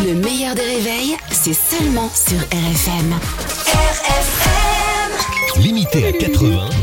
Le meilleur des réveils, c'est seulement sur RFM. RFM Limité à 80 avec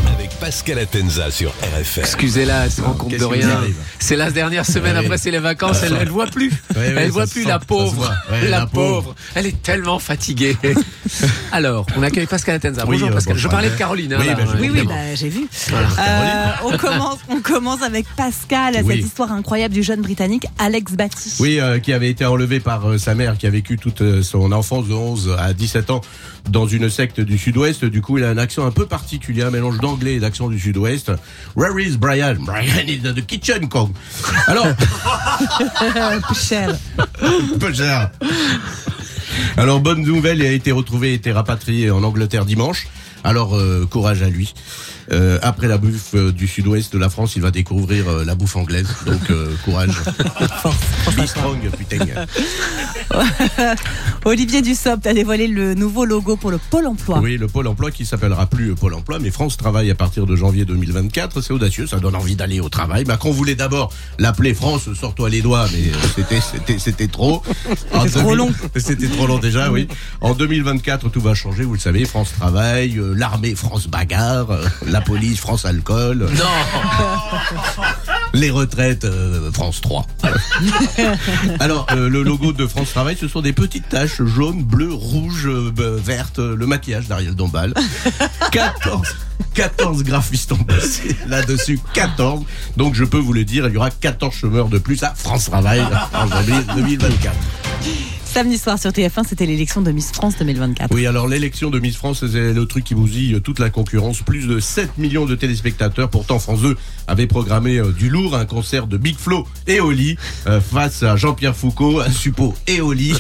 Pascal Atenza sur RFM. Excusez-la, elle se rend compte de rien. C'est la dernière semaine après, c'est les vacances, elle, elle voit plus. Elle voit ça plus la pauvre. voit. La la pauvre. pauvre. Elle est tellement fatiguée. Alors, on accueille Pascal Atenza. Bonjour euh, Pascal. Je parlais de Caroline. hein, Oui, bah, Oui, oui, bah, j'ai vu. Euh, on, commence, on commence avec Pascal, Oui. cette histoire incroyable du jeune Britannique Alex Batty. Oui, euh, qui avait été enlevé par euh, sa mère, qui a vécu toute euh, son enfance de 11 à 17 ans dans une secte du sud-ouest. Du coup, il a un accent un peu particulier, un mélange d'anglais et d'accent du sud-ouest. Where is Brian? Brian is in the kitchen, Kong. Alors, Cher. peu cher. Alors, bonne nouvelle, il a été retrouvé et été rapatrié en Angleterre dimanche. Alors, euh, courage à lui. Euh, après la bouffe euh, du sud-ouest de la France, il va découvrir euh, la bouffe anglaise. Donc, euh, courage. Be strong, putain. Olivier Dussopt a dévoilé le nouveau logo pour le Pôle emploi. Oui, le Pôle emploi qui s'appellera plus Pôle emploi, mais France Travail à partir de janvier 2024. C'est audacieux, ça donne envie d'aller au travail. Macron voulait d'abord l'appeler France, sors-toi les doigts, mais c'était, c'était, c'était trop. C'était trop 2000 long. C'était trop long déjà, oui. En 2024, tout va changer, vous le savez. France Travail, euh, l'armée France Bagarre, euh, la police France Alcool, euh, Non, les retraites euh, France 3. Alors, le logo de France Travail, ce sont des petites taches jaunes, bleues, rouges, vertes, le maquillage d'Ariel Dombal. 14, 14 graphistes ont bossé là-dessus, 14. Donc, je peux vous le dire, il y aura 14 chômeurs de plus à France Travail en janvier 2024. Samedi soir sur TF1, c'était l'élection de Miss France 2024. Oui, alors l'élection de Miss France, c'est le truc qui bousille toute la concurrence. Plus de 7 millions de téléspectateurs. Pourtant, France 2 avait programmé euh, du lourd, un concert de Big Flo et Oli euh, face à Jean-Pierre Foucault, suppo et Oli.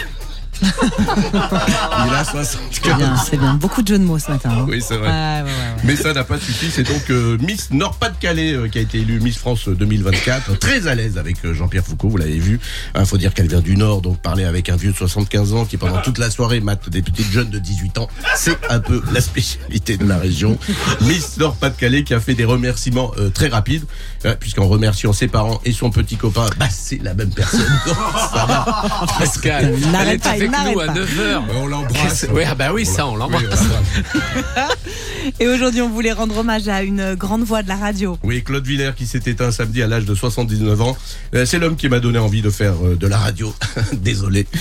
Il a 75. C'est bien, c'est bien. Beaucoup de jeux de mots ce matin. hein. Oui, c'est vrai. Ouais, ouais, ouais, ouais. Mais ça n'a pas suffi. C'est donc euh, Miss Nord-Pas-de-Calais euh, qui a été élue Miss France 2024. Très à l'aise avec euh, Jean-Pierre Foucault, vous l'avez vu. Il faut dire qu'elle vient du Nord, donc parler avec un vieux de 75 ans qui pendant toute la soirée mate des petites jeunes de 18 ans, c'est un peu la spécialité de la région. Miss Nord-Pas-de-Calais qui a fait des remerciements euh, très rapides, euh, puisqu'en remerciant ses parents et son petit copain, bah c'est la même personne. Ça va. Pascal. N'arrête pas, avec nous à pas. 9h. On l'embrasse. Oui, ah bah oui, ça, on l'embrasse. Et aujourd'hui, on voulait rendre hommage à une grande voix de la radio. Oui, Claude Villers qui s'est éteint samedi à l'âge de 79 ans. Euh, c'est l'homme qui m'a donné envie de faire euh, de la radio. Désolé.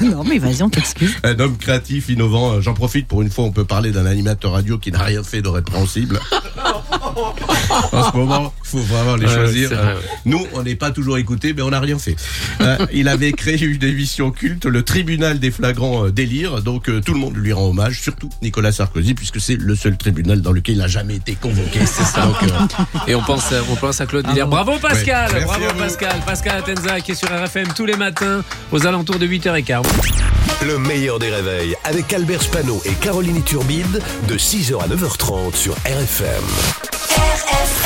Non, mais vas-y, on t'excuse. un homme créatif, innovant. Euh, J'en profite pour une fois, on peut parler d'un animateur radio qui n'a rien fait de répréhensible. en ce moment, il faut vraiment les choisir. c'est vrai, ouais. Nous, on n'est pas toujours écoutés, mais on n'a rien fait. Euh, il avait créé une émission culte, le tribunal des flagrants délires. Donc euh, tout le monde lui rend hommage, surtout Nicolas Sarkozy, puisque c'est le seul tribunal dans lequel il n'a jamais été convoqué. C'est ça. Donc, euh, Et on pense, à- on pense à Claude Villers. Bravo Pascal, Ouais, bravo. Pascal. Pascal Atenza qui est sur RFM tous les matins aux alentours de 8h15. Le meilleur des réveils avec Albert Spano et Caroline Turbide de 6h à 9h30 sur RFM. RFM